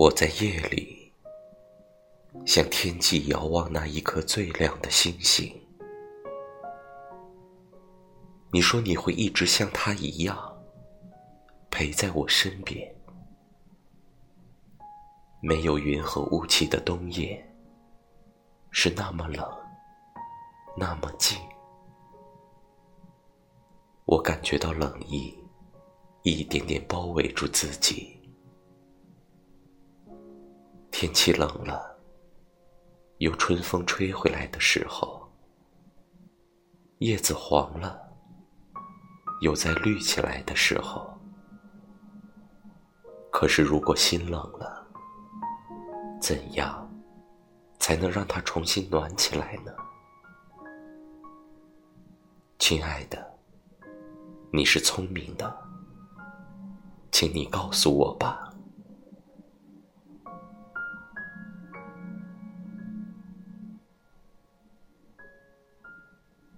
我在夜里向天际遥望那一颗最亮的星星。你说你会一直像他一样陪在我身边。没有云和雾气的冬夜是那么冷，那么静。我感觉到冷意一点点包围住自己。天气冷了，有春风吹回来的时候，叶子黄了，有在绿起来的时候。可是，如果心冷了，怎样才能让它重新暖起来呢？亲爱的，你是聪明的，请你告诉我吧。